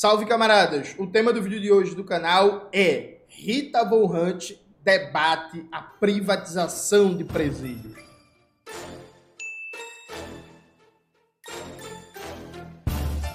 Salve camaradas! O tema do vídeo de hoje do canal é Rita Von debate a privatização de presídios.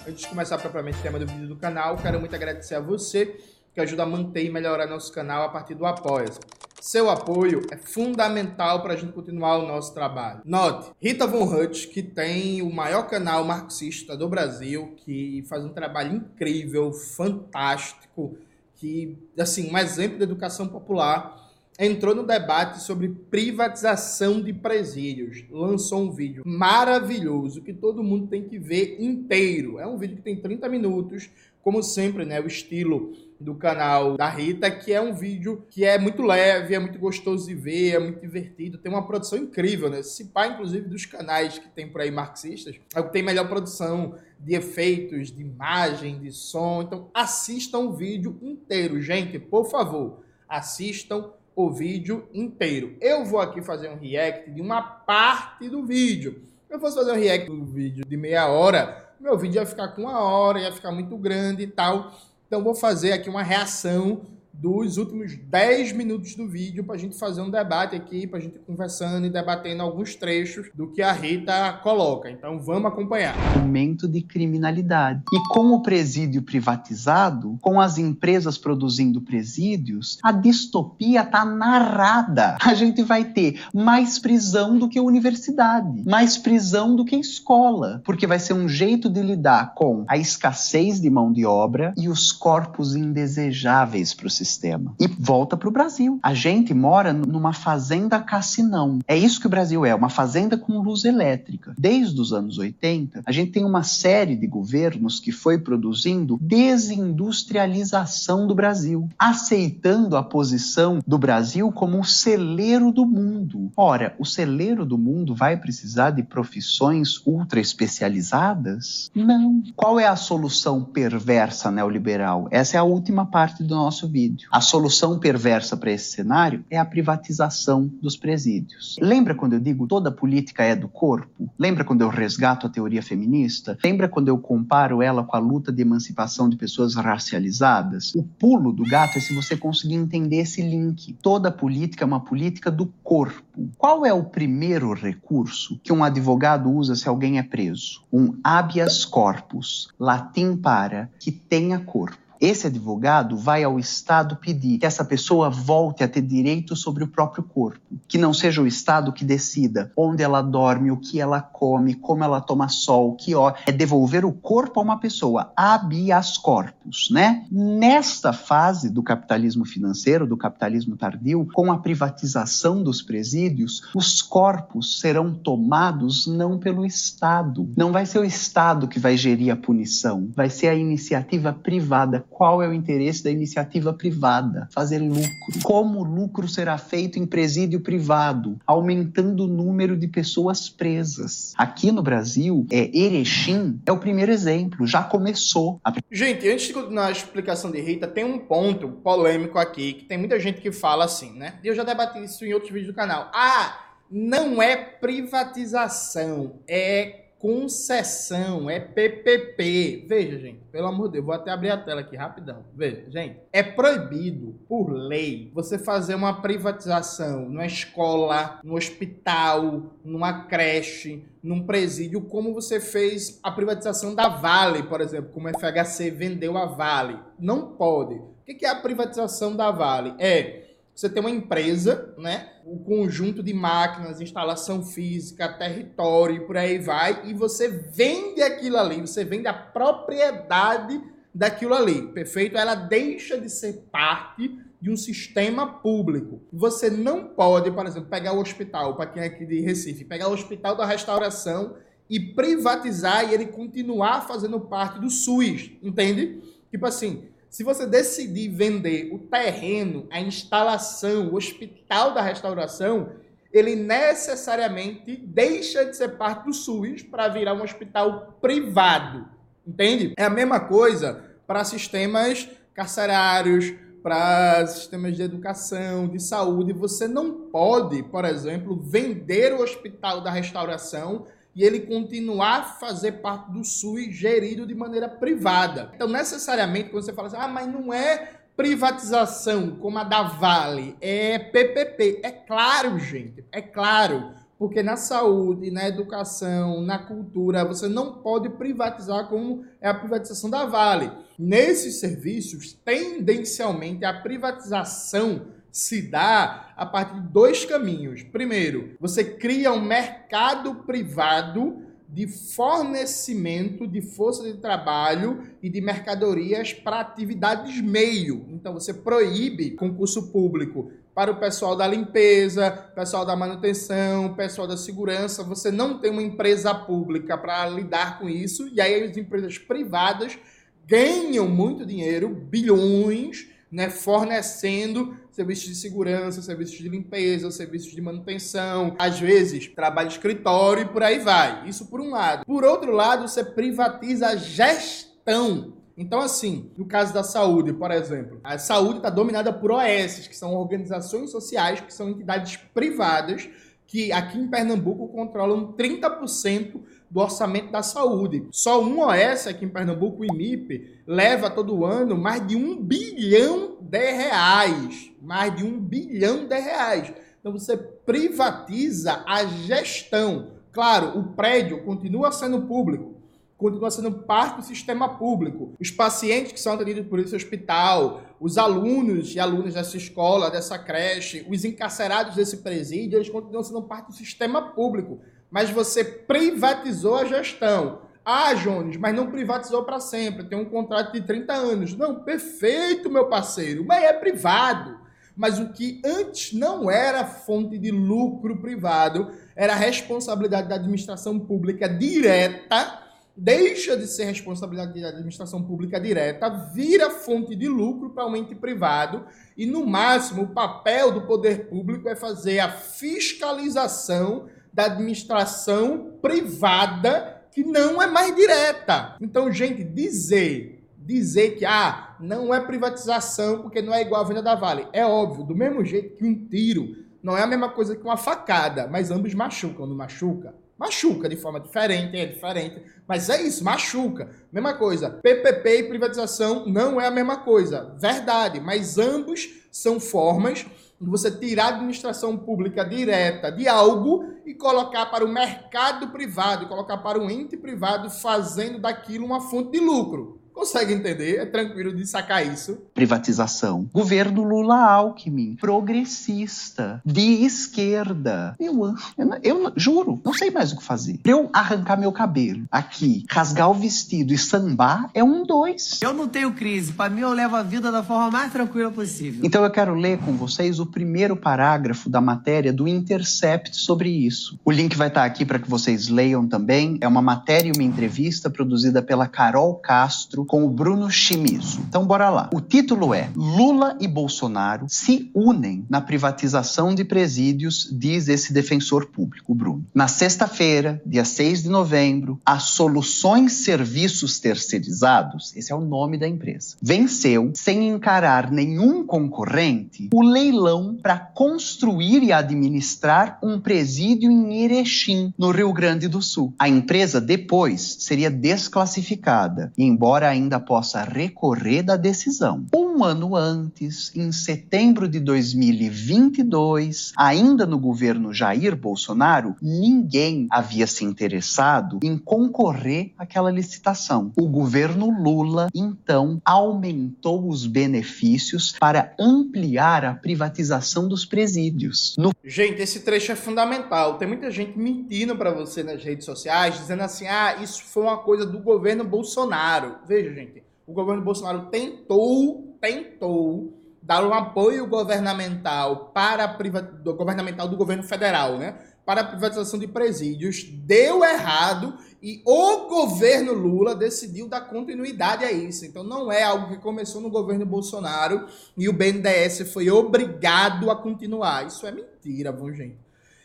Antes de começar propriamente o tema do vídeo do canal, quero muito agradecer a você que ajuda a manter e melhorar nosso canal a partir do apoia -se. Seu apoio é fundamental para a gente continuar o nosso trabalho. Note, Rita Von Hutt, que tem o maior canal marxista do Brasil, que faz um trabalho incrível, fantástico, que, assim, um exemplo de educação popular, entrou no debate sobre privatização de presídios. Lançou um vídeo maravilhoso que todo mundo tem que ver inteiro. É um vídeo que tem 30 minutos, como sempre, né? O estilo do canal da Rita, que é um vídeo que é muito leve, é muito gostoso de ver, é muito divertido, tem uma produção incrível, né? Se pá, inclusive, dos canais que tem por aí marxistas, é o que tem melhor produção de efeitos, de imagem, de som. Então, assistam o vídeo inteiro, gente, por favor, assistam o vídeo inteiro. Eu vou aqui fazer um react de uma parte do vídeo. Eu fosse fazer um react do vídeo de meia hora, meu vídeo ia ficar com uma hora, ia ficar muito grande e tal. Então vou fazer aqui uma reação dos últimos 10 minutos do vídeo para a gente fazer um debate aqui, para a gente conversando e debatendo alguns trechos do que a Rita coloca. Então vamos acompanhar. Aumento de criminalidade. E com o presídio privatizado, com as empresas produzindo presídios, a distopia está narrada. A gente vai ter mais prisão do que universidade, mais prisão do que escola, porque vai ser um jeito de lidar com a escassez de mão de obra e os corpos indesejáveis para o sistema sistema e volta para o Brasil. A gente mora numa fazenda cassinão. É isso que o Brasil é, uma fazenda com luz elétrica. Desde os anos 80, a gente tem uma série de governos que foi produzindo desindustrialização do Brasil, aceitando a posição do Brasil como o celeiro do mundo. Ora, o celeiro do mundo vai precisar de profissões ultra especializadas? Não. Qual é a solução perversa neoliberal? Essa é a última parte do nosso vídeo presídio. A solução perversa para esse cenário é a privatização dos presídios. Lembra quando eu digo toda política é do corpo? Lembra quando eu resgato a teoria feminista? Lembra quando eu comparo ela com a luta de emancipação de pessoas racializadas? O pulo do gato é se você conseguir entender esse link. Toda política é uma política do corpo. Qual é o primeiro recurso que um advogado usa se alguém é preso? Um habeas corpus, latim para que tenha corpo. Esse advogado vai ao Estado pedir que essa pessoa volte a ter direito sobre o próprio corpo, que não seja o Estado que decida onde ela dorme, o que ela come, como ela toma sol, que ó, é devolver o corpo a uma pessoa, habeas corpus, né? Nesta fase do capitalismo financeiro, do capitalismo tardio, com a privatização dos presídios, os corpos serão tomados não pelo Estado, não vai ser o Estado que vai gerir a punição, vai ser a iniciativa privada qual é o interesse da iniciativa privada? Fazer lucro. Como o lucro será feito em presídio privado? Aumentando o número de pessoas presas. Aqui no Brasil, é, Erechim é o primeiro exemplo, já começou. A... Gente, antes de continuar a explicação de Rita, tem um ponto polêmico aqui, que tem muita gente que fala assim, né? E eu já debati isso em outros vídeos do canal. Ah, não é privatização, é concessão, é PPP. Veja, gente, pelo amor de Deus, vou até abrir a tela aqui rapidão. Veja, gente, é proibido por lei você fazer uma privatização numa escola, no hospital, numa creche, num presídio, como você fez a privatização da Vale, por exemplo, como a FHC vendeu a Vale. Não pode. O que é a privatização da Vale? É você tem uma empresa, né? O conjunto de máquinas, instalação física, território e por aí vai, e você vende aquilo ali, você vende a propriedade daquilo ali, perfeito? Ela deixa de ser parte de um sistema público. Você não pode, por exemplo, pegar o hospital, para quem é aqui de Recife, pegar o hospital da restauração e privatizar e ele continuar fazendo parte do SUS, entende? Tipo assim, se você decidir vender o terreno, a instalação, o hospital da restauração, ele necessariamente deixa de ser parte do SUS para virar um hospital privado. Entende? É a mesma coisa para sistemas carcerários, para sistemas de educação, de saúde. Você não pode, por exemplo, vender o hospital da restauração e ele continuar a fazer parte do SUS gerido de maneira privada. Então, necessariamente, quando você fala assim, ah, mas não é privatização como a da Vale, é PPP. É claro, gente, é claro. Porque na saúde, na educação, na cultura, você não pode privatizar como é a privatização da Vale. Nesses serviços, tendencialmente, a privatização se dá a partir de dois caminhos. Primeiro, você cria um mercado privado de fornecimento de força de trabalho e de mercadorias para atividades meio. Então você proíbe concurso público para o pessoal da limpeza, pessoal da manutenção, pessoal da segurança. Você não tem uma empresa pública para lidar com isso, e aí as empresas privadas ganham muito dinheiro, bilhões, né, fornecendo serviços de segurança, serviços de limpeza, serviços de manutenção, às vezes trabalho de escritório e por aí vai. Isso por um lado. Por outro lado, você privatiza a gestão. Então, assim, no caso da saúde, por exemplo, a saúde está dominada por OS, que são organizações sociais, que são entidades privadas, que aqui em Pernambuco controlam 30% do orçamento da saúde. Só um OS aqui em Pernambuco, o IMIP, leva todo ano mais de um bilhão de reais. Mais de um bilhão de reais. Então você privatiza a gestão. Claro, o prédio continua sendo público, continua sendo parte do sistema público. Os pacientes que são atendidos por esse hospital, os alunos e alunas dessa escola, dessa creche, os encarcerados desse presídio, eles continuam sendo parte do sistema público mas você privatizou a gestão. Ah, Jones, mas não privatizou para sempre, tem um contrato de 30 anos. Não, perfeito, meu parceiro, mas é privado. Mas o que antes não era fonte de lucro privado, era responsabilidade da administração pública direta, deixa de ser responsabilidade da administração pública direta, vira fonte de lucro para um ente privado, e no máximo o papel do poder público é fazer a fiscalização da administração privada que não é mais direta. Então, gente, dizer, dizer que ah, não é privatização porque não é igual a venda da Vale, é óbvio, do mesmo jeito que um tiro não é a mesma coisa que uma facada, mas ambos machucam, não machuca? Machuca de forma diferente, é diferente, mas é isso, machuca. Mesma coisa, PPP e privatização não é a mesma coisa, verdade, mas ambos são formas você tirar a administração pública direta de algo e colocar para o mercado privado, colocar para o ente privado, fazendo daquilo uma fonte de lucro. Consegue entender? É tranquilo de sacar isso. Privatização. Governo Lula-Alckmin. Progressista. De esquerda. Eu, eu, eu juro, não sei mais o que fazer. Pra eu arrancar meu cabelo aqui, rasgar o vestido e sambar, é um dois. Eu não tenho crise. Para mim, eu levo a vida da forma mais tranquila possível. Então eu quero ler com vocês o primeiro parágrafo da matéria do Intercept sobre isso. O link vai estar aqui para que vocês leiam também. É uma matéria e uma entrevista produzida pela Carol Castro com o Bruno Chimizo. Então, bora lá. O título é Lula e Bolsonaro se unem na privatização de presídios, diz esse defensor público, Bruno. Na sexta-feira, dia 6 de novembro, a Soluções Serviços Terceirizados, esse é o nome da empresa, venceu, sem encarar nenhum concorrente, o leilão para construir e administrar um presídio em Erechim, no Rio Grande do Sul. A empresa depois seria desclassificada, e embora ainda possa recorrer da decisão. Um ano antes, em setembro de 2022, ainda no governo Jair Bolsonaro, ninguém havia se interessado em concorrer àquela licitação. O governo Lula, então, aumentou os benefícios para ampliar a privatização dos presídios. No... Gente, esse trecho é fundamental. Tem muita gente mentindo para você nas redes sociais, dizendo assim: ah, isso foi uma coisa do governo Bolsonaro. Veja, gente, o governo Bolsonaro tentou, tentou dar um apoio governamental para do governamental do governo federal, né? Para a privatização de presídios, deu errado e o governo Lula decidiu dar continuidade a isso. Então não é algo que começou no governo Bolsonaro e o BNDES foi obrigado a continuar. Isso é mentira, bom gente.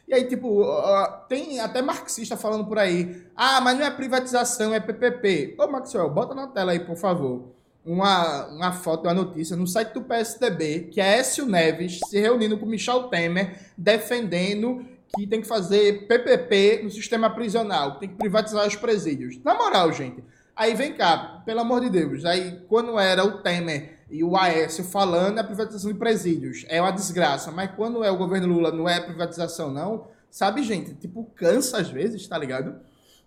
E aí, tipo, tem até marxista falando por aí. Ah, mas não é privatização, é PPP. Ô, Maxwell, bota na tela aí, por favor, uma, uma foto, uma notícia no site do PSDB, que é Écio Neves se reunindo com Michel Temer, defendendo que tem que fazer PPP no sistema prisional, que tem que privatizar os presídios. Na moral, gente. Aí vem cá, pelo amor de Deus. Aí quando era o Temer e o Aécio falando é a privatização de presídios, é uma desgraça. Mas quando é o governo Lula, não é privatização, não. Sabe, gente? Tipo, cansa às vezes, tá ligado?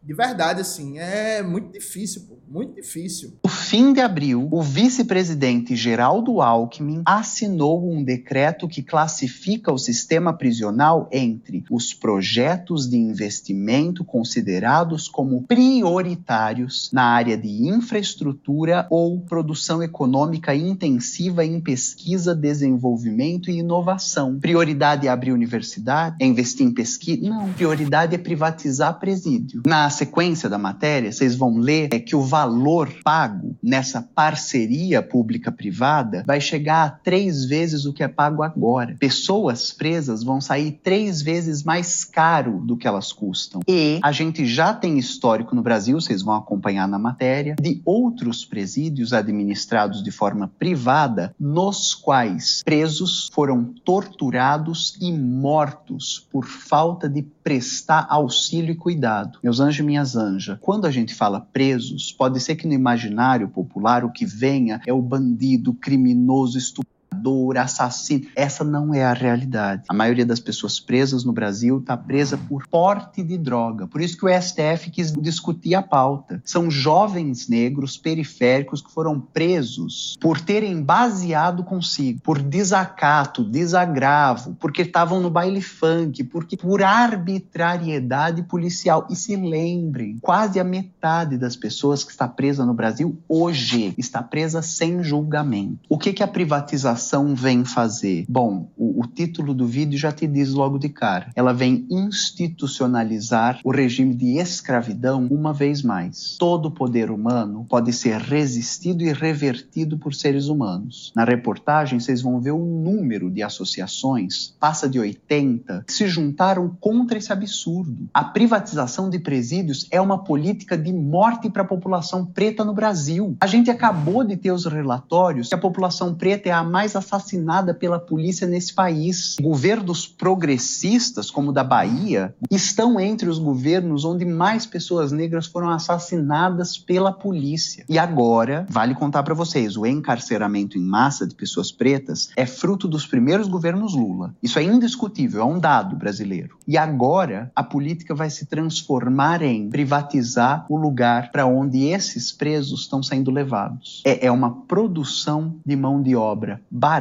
De verdade, assim, é muito difícil, pô, muito difícil. No fim de abril, o vice-presidente Geraldo Alckmin assinou um decreto que classifica o sistema prisional entre os projetos de investimento considerados como prioritários na área de infraestrutura ou produção econômica intensiva em pesquisa, desenvolvimento e inovação. Prioridade é abrir universidade? É investir em pesquisa? Não. Prioridade é privatizar presídio. Na sequência da matéria, vocês vão ler é que o valor pago nessa parceria pública-privada vai chegar a três vezes o que é pago agora. Pessoas presas vão sair três vezes mais caro do que elas custam. E a gente já tem histórico no Brasil, vocês vão acompanhar na matéria, de outros presídios administrados de forma privada, nos quais presos foram torturados e mortos por falta de prestar auxílio e cuidado. Meus anjos e minhas anjas, quando a gente fala presos, pode ser que no imaginário popular o que venha é o bandido, criminoso, estupro matador, assassino. Essa não é a realidade. A maioria das pessoas presas no Brasil está presa por porte de droga. Por isso que o STF quis discutir a pauta. São jovens negros periféricos que foram presos por terem baseado consigo, por desacato, desagravo, porque estavam no baile funk, porque por arbitrariedade policial. E se lembrem, quase a metade das pessoas que está presa no Brasil hoje está presa sem julgamento. O que, que a privatização vem fazer? Bom, o, o, título do vídeo já te diz logo de cara. Ela vem institucionalizar o regime de escravidão uma vez mais. Todo poder humano pode ser resistido e revertido por seres humanos. Na reportagem, vocês vão ver um número de associações, passa de 80, que se juntaram contra esse absurdo. A privatização de presídios é uma política de morte para a população preta no Brasil. A gente acabou de ter os relatórios que a população preta é a mais assassinada pela polícia nesse país. Governos progressistas, como o da Bahia, estão entre os governos onde mais pessoas negras foram assassinadas pela polícia. E agora, vale contar para vocês, o encarceramento em massa de pessoas pretas é fruto dos primeiros governos Lula. Isso é indiscutível, é um dado brasileiro. E agora a política vai se transformar em privatizar o lugar para onde esses presos estão sendo levados. É, é uma produção de mão de obra barata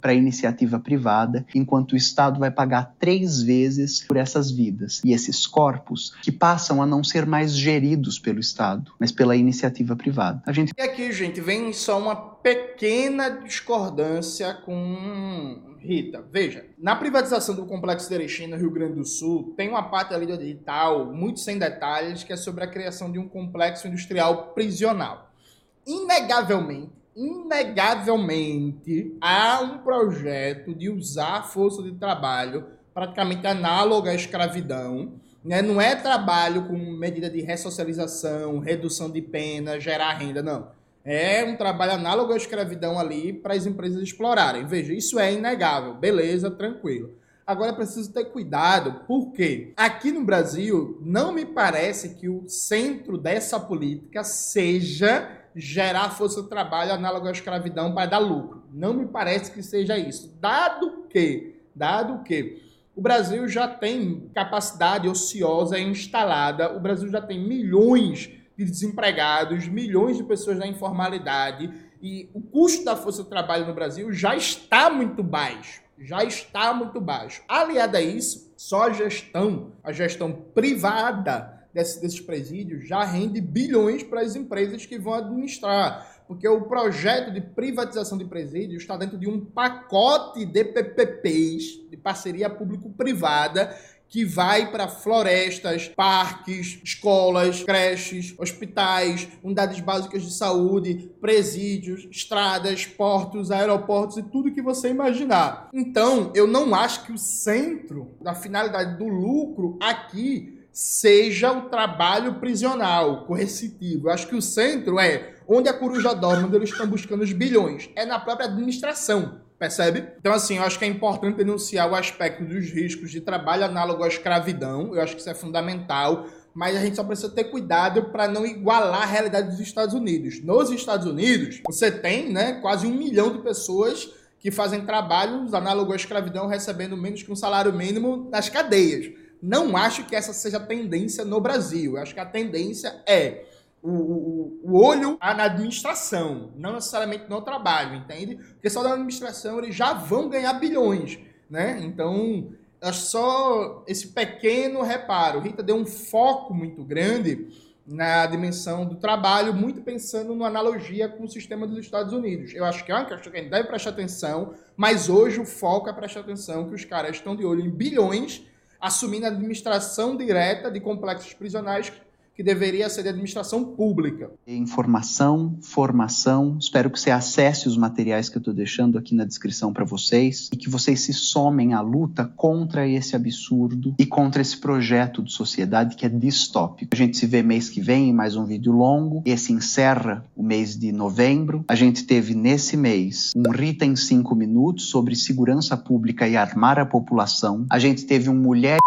para a iniciativa privada, enquanto o Estado vai pagar três vezes por essas vidas. E esses corpos que passam a não ser mais geridos pelo Estado, mas pela iniciativa privada. A gente... E aqui, gente, vem só uma pequena discordância com Rita. Veja, na privatização do Complexo de Erechim, no Rio Grande do Sul, tem uma parte ali do edital, muito sem detalhes, que é sobre a criação de um complexo industrial prisional. Inegavelmente, inegavelmente há um projeto de usar a força de trabalho praticamente análoga à escravidão. Né? Não é trabalho com medida de ressocialização, redução de pena, gerar renda, não. É um trabalho análogo à escravidão ali para as empresas explorarem. Veja, isso é inegável. Beleza, tranquilo. Agora é preciso ter cuidado, porque aqui no Brasil não me parece que o centro dessa política seja gerar força de trabalho análoga à escravidão para dar lucro. Não me parece que seja isso. Dado que, dado que o Brasil já tem capacidade ociosa instalada, o Brasil já tem milhões de desempregados, milhões de pessoas na informalidade e o custo da força de trabalho no Brasil já está muito baixo. Já está muito baixo. Aliado a isso, só a gestão, a gestão privada desse, desses presídios já rende bilhões para as empresas que vão administrar. Porque o projeto de privatização de presídios está dentro de um pacote de PPPs, de parceria público-privada, que vai para florestas, parques, escolas, creches, hospitais, unidades básicas de saúde, presídios, estradas, portos, aeroportos e tudo que você imaginar. Então, eu não acho que o centro da finalidade do lucro aqui seja o trabalho prisional, coercitivo. Eu acho que o centro é onde a coruja dorme, onde eles estão buscando os bilhões. É na própria administração. Percebe? Então, assim, eu acho que é importante denunciar o aspecto dos riscos de trabalho análogo à escravidão. Eu acho que isso é fundamental. Mas a gente só precisa ter cuidado para não igualar a realidade dos Estados Unidos. Nos Estados Unidos, você tem né, quase um milhão de pessoas que fazem trabalhos análogos à escravidão recebendo menos que um salário mínimo nas cadeias. Não acho que essa seja a tendência no Brasil. Eu acho que a tendência é o, o, o, olho na administração, não necessariamente no trabalho, entende? Porque só na administração eles já vão ganhar bilhões, né? Então, é só esse pequeno reparo. Rita deu um foco muito grande na dimensão do trabalho, muito pensando na analogia com o sistema dos Estados Unidos. Eu acho que é uma questão que a gente deve prestar atenção, mas hoje o foco é prestar atenção que os caras estão de olho em bilhões, assumindo a administração direta de complexos prisionais que deveria ser de administração pública. Informação, formação. Espero que você acesse os materiais que eu estou deixando aqui na descrição para vocês e que vocês se somem à luta contra esse absurdo e contra esse projeto de sociedade que é distópico. A gente se vê mês que vem em mais um vídeo longo. Esse encerra o mês de novembro. A gente teve nesse mês um Rita em 5 minutos sobre segurança pública e armar a população. A gente teve um Mulher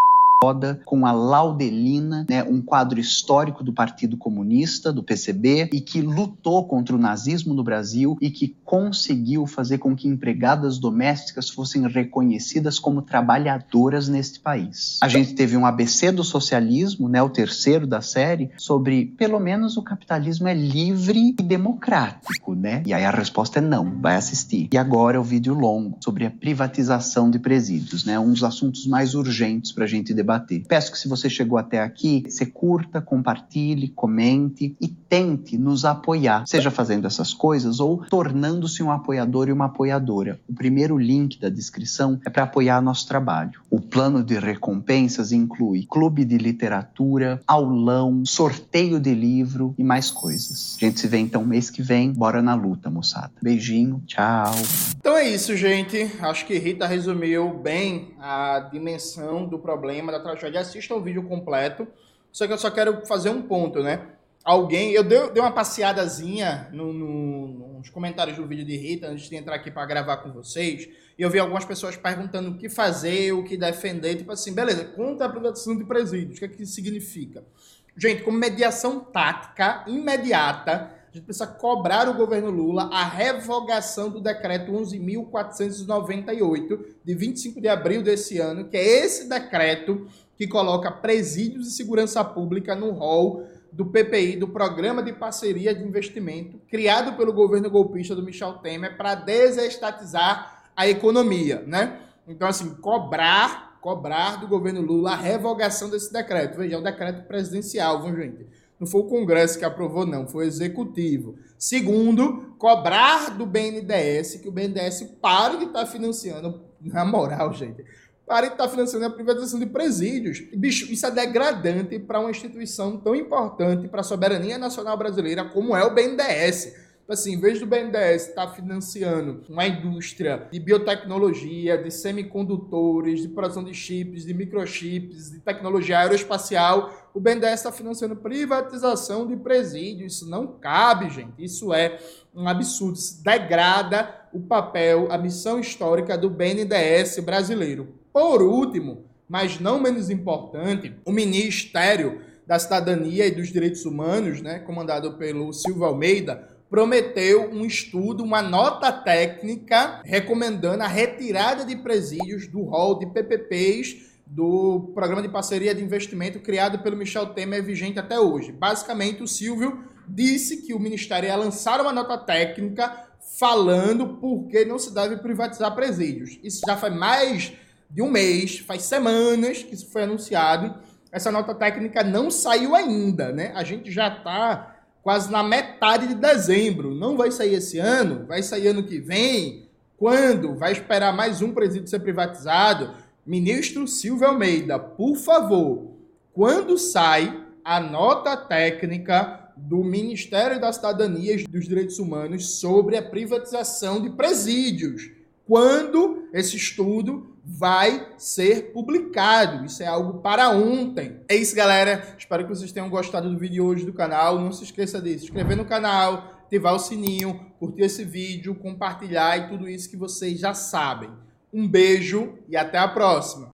roda com a Laudelina, né, um quadro histórico do Partido Comunista, do PCB, e que lutou contra o nazismo no Brasil e que conseguiu fazer com que empregadas domésticas fossem reconhecidas como trabalhadoras neste país. A gente teve um ABC do socialismo, né, o terceiro da série, sobre pelo menos o capitalismo é livre e democrático, né? E aí a resposta é não, vai assistir. E agora é o vídeo longo sobre a privatização de presídios, né? Um dos assuntos mais urgentes para a gente debater debater. Peço que se você chegou até aqui, você curta, compartilhe, comente e tente nos apoiar, seja fazendo essas coisas ou tornando-se um apoiador e uma apoiadora. O primeiro link da descrição é para apoiar nosso trabalho. O plano de recompensas inclui clube de literatura, aulão, sorteio de livro e mais coisas. A gente se vê então mês que vem. Bora na luta, moçada. Beijinho, tchau. Então é isso, gente. Acho que Rita resumiu bem a dimensão do problema da tragédia, assista o vídeo completo. Só que eu só quero fazer um ponto, né? Alguém, eu dei, dei uma passeadazinha no, no, nos comentários do vídeo de Rita antes de entrar aqui para gravar com vocês, e eu vi algumas pessoas perguntando o que fazer, o que defender, tipo assim, beleza, contra a privatização de presídios, o que é que significa? Gente, como mediação tática imediata, a gente precisa cobrar o governo Lula a revogação do decreto 11.498, de 25 de abril desse ano, que é esse decreto que coloca presídios e segurança pública no rol do PPI, do Programa de Parceria de Investimento, criado pelo governo golpista do Michel Temer para desestatizar a economia, né? Então, assim, cobrar, cobrar do governo Lula a revogação desse decreto. Veja, é um decreto presidencial, viu, gente? Não foi o Congresso que aprovou, não, foi o Executivo. Segundo, cobrar do BNDES que o BNDES pare de estar tá financiando, na moral, gente, pare de estar tá financiando a privatização de presídios. Bicho, isso é degradante para uma instituição tão importante para a soberania nacional brasileira como é o BNDES. Tipo assim, em vez do BNDES estar tá financiando uma indústria de biotecnologia, de semicondutores, de produção de chips, de microchips, de tecnologia aeroespacial, o BNDES está financiando privatização de presídios. Isso não cabe, gente. Isso é um absurdo. Isso degrada o papel, a missão histórica do BNDES brasileiro. Por último, mas não menos importante, o Ministério da Cidadania e dos Direitos Humanos, né, comandado pelo Silva Almeida, prometeu um estudo, uma nota técnica recomendando a retirada de presídios do rol de PPPs do Programa de Parceria de Investimento criado pelo Michel Temer vigente até hoje. Basicamente, o Silvio disse que o Ministério ia lançar uma nota técnica falando por que não se deve privatizar presídios. Isso já faz mais de um mês, faz semanas que isso foi anunciado. Essa nota técnica não saiu ainda, né? A gente já está quase na metade de dezembro. Não vai sair esse ano, vai sair ano que vem. Quando? Vai esperar mais um presídio ser privatizado? Ministro Silvio Almeida, por favor, quando sai a nota técnica do Ministério da Cidadania e dos Direitos Humanos sobre a privatização de presídios? Quando esse estudo vai ser publicado. Isso é algo para ontem. É isso, galera. Espero que vocês tenham gostado do vídeo hoje do canal. Não se esqueça de se inscrever no canal, ativar o sininho, curtir esse vídeo, compartilhar e tudo isso que vocês já sabem. Um beijo e até a próxima!